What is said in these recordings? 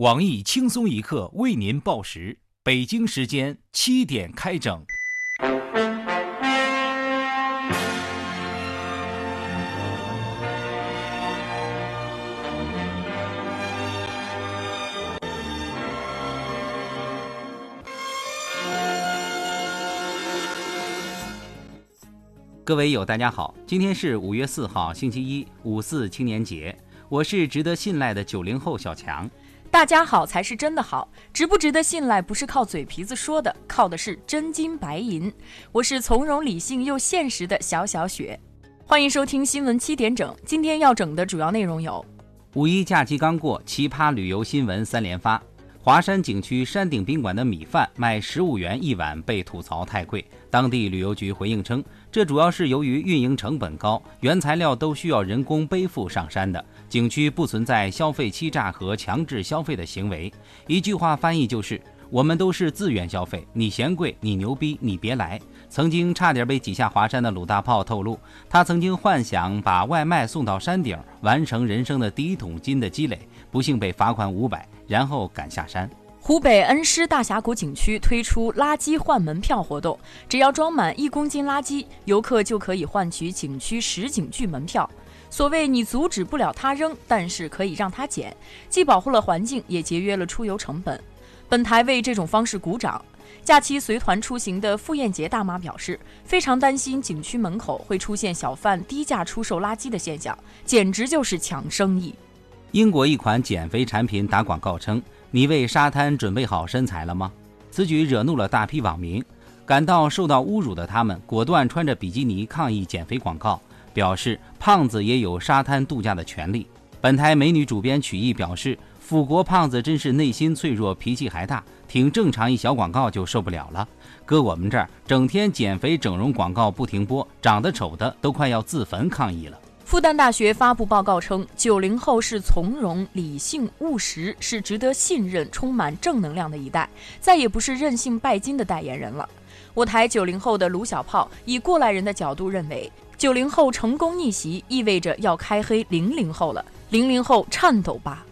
网易轻松一刻为您报时，北京时间七点开整。各位友，大家好，今天是五月四号，星期一，五四青年节，我是值得信赖的九零后小强。大家好才是真的好，值不值得信赖不是靠嘴皮子说的，靠的是真金白银。我是从容理性又现实的小小雪，欢迎收听新闻七点整。今天要整的主要内容有：五一假期刚过，奇葩旅游新闻三连发。华山景区山顶宾馆的米饭卖十五元一碗，被吐槽太贵。当地旅游局回应称，这主要是由于运营成本高，原材料都需要人工背负上山的。景区不存在消费欺诈和强制消费的行为。一句话翻译就是：我们都是自愿消费，你嫌贵，你牛逼，你别来。曾经差点被挤下华山的鲁大炮透露，他曾经幻想把外卖送到山顶，完成人生的第一桶金的积累，不幸被罚款五百。然后赶下山。湖北恩施大峡谷景区推出垃圾换门票活动，只要装满一公斤垃圾，游客就可以换取景区实景剧门票。所谓你阻止不了他扔，但是可以让他捡，既保护了环境，也节约了出游成本。本台为这种方式鼓掌。假期随团出行的傅艳杰大妈表示，非常担心景区门口会出现小贩低价出售垃圾的现象，简直就是抢生意。英国一款减肥产品打广告称：“你为沙滩准备好身材了吗？”此举惹怒了大批网民，感到受到侮辱的他们果断穿着比基尼抗议减肥广告，表示胖子也有沙滩度假的权利。本台美女主编曲艺表示：“腐国胖子真是内心脆弱，脾气还大，挺正常一小广告就受不了了。搁我们这儿，整天减肥整容广告不停播，长得丑的都快要自焚抗议了。”复旦大学发布报告称，九零后是从容、理性、务实，是值得信任、充满正能量的一代，再也不是任性拜金的代言人了。我台九零后的卢小炮以过来人的角度认为，九零后成功逆袭意味着要开黑零零后了，零零后颤抖吧。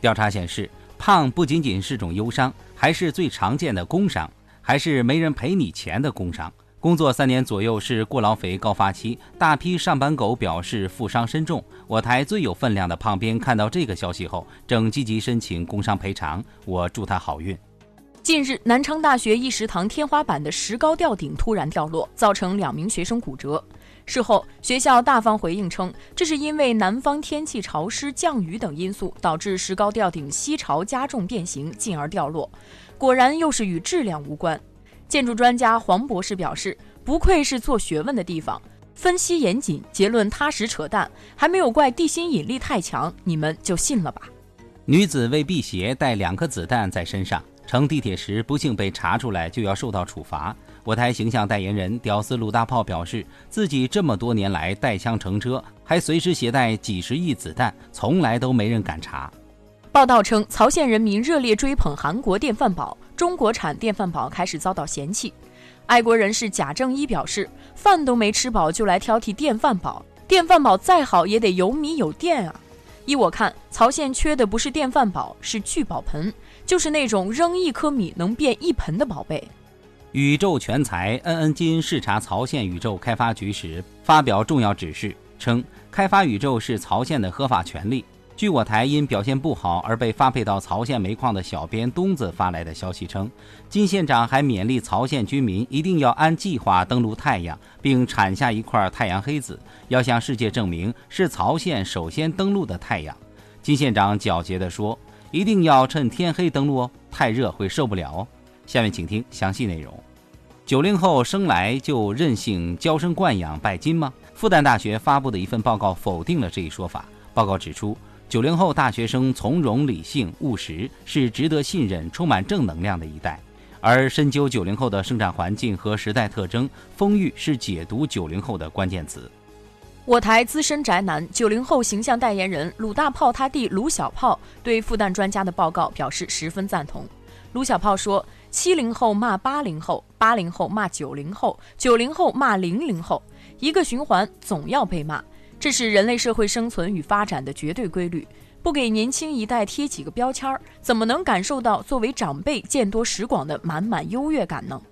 调查显示，胖不仅仅是种忧伤，还是最常见的工伤，还是没人赔你钱的工伤。工作三年左右是过劳肥高发期，大批上班狗表示负伤深重。我台最有分量的胖兵看到这个消息后，正积极申请工伤赔偿。我祝他好运。近日，南昌大学一食堂天花板的石膏吊顶突然掉落，造成两名学生骨折。事后，学校大方回应称，这是因为南方天气潮湿、降雨等因素导致石膏吊顶吸潮加重变形，进而掉落。果然，又是与质量无关。建筑专家黄博士表示：“不愧是做学问的地方，分析严谨，结论踏实，扯淡，还没有怪地心引力太强，你们就信了吧。”女子为辟邪带两颗子弹在身上，乘地铁时不幸被查出来，就要受到处罚。我台形象代言人屌丝鲁大炮表示，自己这么多年来带枪乘车，还随时携带几十亿子弹，从来都没人敢查。报道称，曹县人民热烈追捧韩国电饭煲，中国产电饭煲开始遭到嫌弃。爱国人士贾正一表示，饭都没吃饱就来挑剔电饭煲，电饭煲再好也得有米有电啊。依我看，曹县缺的不是电饭煲，是聚宝盆，就是那种扔一颗米能变一盆的宝贝。宇宙全才恩恩金视察曹县宇宙开发局时，发表重要指示，称开发宇宙是曹县的合法权利。据我台因表现不好而被发配到曹县煤矿的小编东子发来的消息称，金县长还勉励曹县居民一定要按计划登陆太阳，并产下一块太阳黑子，要向世界证明是曹县首先登陆的太阳。金县长狡黠地说：“一定要趁天黑登陆哦，太热会受不了哦。”下面请听详细内容。九零后生来就任性、娇生惯养、拜金吗？复旦大学发布的一份报告否定了这一说法。报告指出。九零后大学生从容、理性、务实，是值得信任、充满正能量的一代。而深究九零后的生长环境和时代特征，风裕是解读九零后的关键词。我台资深宅男、九零后形象代言人鲁大炮他弟鲁小炮对复旦专家的报告表示十分赞同。鲁小炮说：“七零后骂八零后，八零后骂九零后，九零后骂零零后，一个循环总要被骂。”这是人类社会生存与发展的绝对规律。不给年轻一代贴几个标签儿，怎么能感受到作为长辈见多识广的满满优越感呢？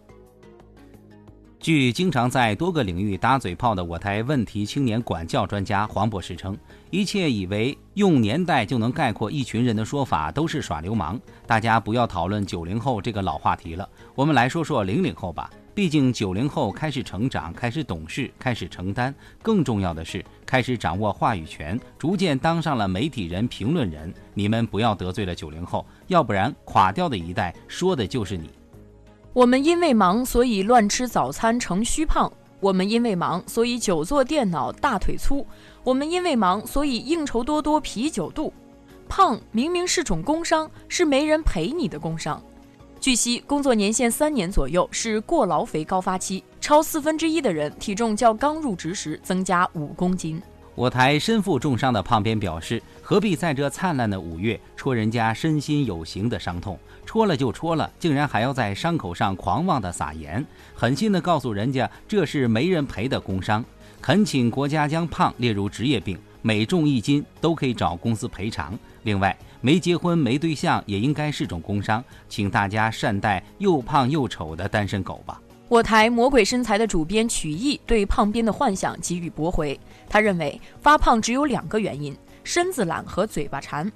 据经常在多个领域打嘴炮的我台问题青年管教专家黄博士称，一切以为用年代就能概括一群人的说法都是耍流氓。大家不要讨论九零后这个老话题了，我们来说说零零后吧。毕竟九零后开始成长，开始懂事，开始承担，更重要的是开始掌握话语权，逐渐当上了媒体人、评论人。你们不要得罪了九零后，要不然垮掉的一代说的就是你。我们因为忙，所以乱吃早餐成虚胖；我们因为忙，所以久坐电脑大腿粗；我们因为忙，所以应酬多多啤酒肚。胖明明是种工伤，是没人陪你的工伤。据悉，工作年限三年左右是过劳肥高发期，超四分之一的人体重较刚入职时增加五公斤。我台身负重伤的胖编表示：“何必在这灿烂的五月戳人家身心有形的伤痛？戳了就戳了，竟然还要在伤口上狂妄的撒盐，狠心的告诉人家这是没人赔的工伤。恳请国家将胖列入职业病，每重一斤都可以找公司赔偿。另外，没结婚没对象也应该是种工伤，请大家善待又胖又丑的单身狗吧。”我台魔鬼身材的主编曲艺对胖编的幻想给予驳回。他认为发胖只有两个原因：身子懒和嘴巴馋。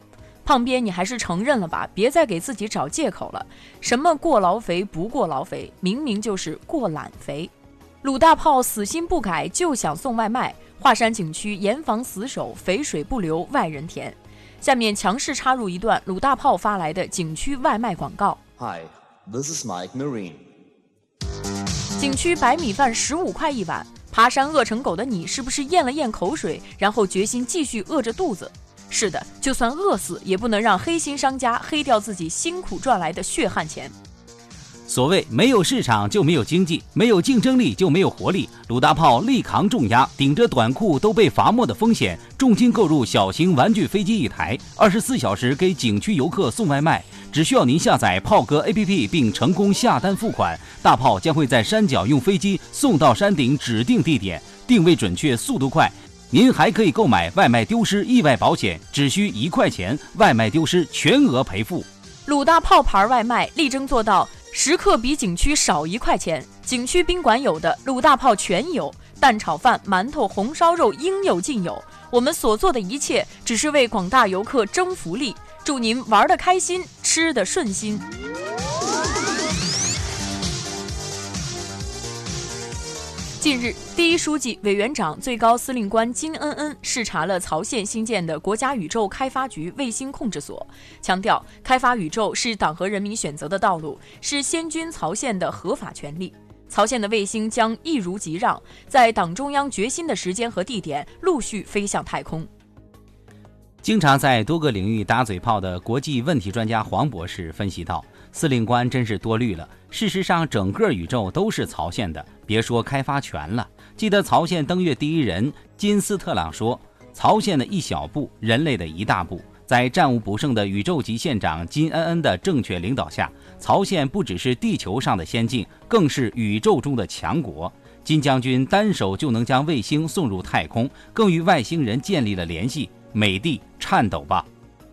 胖编，你还是承认了吧，别再给自己找借口了。什么过劳肥不过劳肥，明明就是过懒肥。鲁大炮死心不改，就想送外卖。华山景区严防死守，肥水不流外人田。下面强势插入一段鲁大炮发来的景区外卖广告。Hi, this is Mike Marine. 景区白米饭十五块一碗，爬山饿成狗的你是不是咽了咽口水，然后决心继续饿着肚子？是的，就算饿死，也不能让黑心商家黑掉自己辛苦赚来的血汗钱。所谓没有市场就没有经济，没有竞争力就没有活力。鲁大炮力扛重压，顶着短裤都被罚没的风险，重金购入小型玩具飞机一台，二十四小时给景区游客送外卖。只需要您下载炮哥 APP 并成功下单付款，大炮将会在山脚用飞机送到山顶指定地点，定位准确，速度快。您还可以购买外卖丢失意外保险，只需一块钱，外卖丢失全额赔付。鲁大炮牌外卖力争做到时刻比景区少一块钱，景区宾馆有的鲁大炮全有，蛋炒饭、馒头、红烧肉应有尽有。我们所做的一切，只是为广大游客争福利。祝您玩得开心，吃得顺心。近日，第一书记、委员长、最高司令官金恩恩视察了曹县新建的国家宇宙开发局卫星控制所，强调开发宇宙是党和人民选择的道路，是先军曹县的合法权利。曹县的卫星将一如既让，在党中央决心的时间和地点陆续飞向太空。经常在多个领域打嘴炮的国际问题专家黄博士分析道：“司令官真是多虑了。事实上，整个宇宙都是曹县的，别说开发权了。记得曹县登月第一人金斯特朗说：‘曹县的一小步，人类的一大步。’在战无不胜的宇宙级县长金恩恩的正确领导下，曹县不只是地球上的先进，更是宇宙中的强国。金将军单手就能将卫星送入太空，更与外星人建立了联系。”美帝颤抖吧！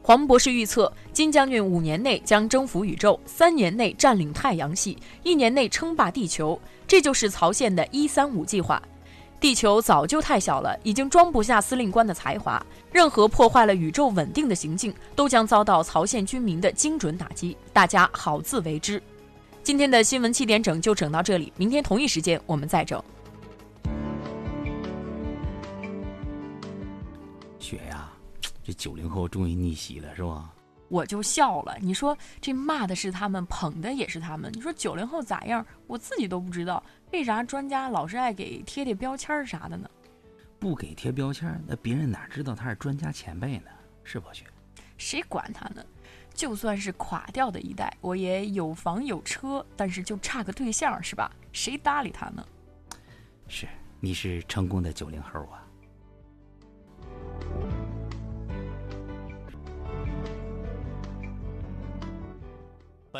黄博士预测，金将军五年内将征服宇宙，三年内占领太阳系，一年内称霸地球。这就是曹县的一三五计划。地球早就太小了，已经装不下司令官的才华。任何破坏了宇宙稳定的行径，都将遭到曹县军民的精准打击。大家好自为之。今天的新闻七点整就整到这里，明天同一时间我们再整。雪呀！这九零后终于逆袭了，是吧？我就笑了。你说这骂的是他们，捧的也是他们。你说九零后咋样？我自己都不知道，为啥专家老是爱给贴贴标签啥的呢？不给贴标签，那别人哪知道他是专家前辈呢？是不是？谁管他呢？就算是垮掉的一代，我也有房有车，但是就差个对象，是吧？谁搭理他呢？是，你是成功的九零后啊。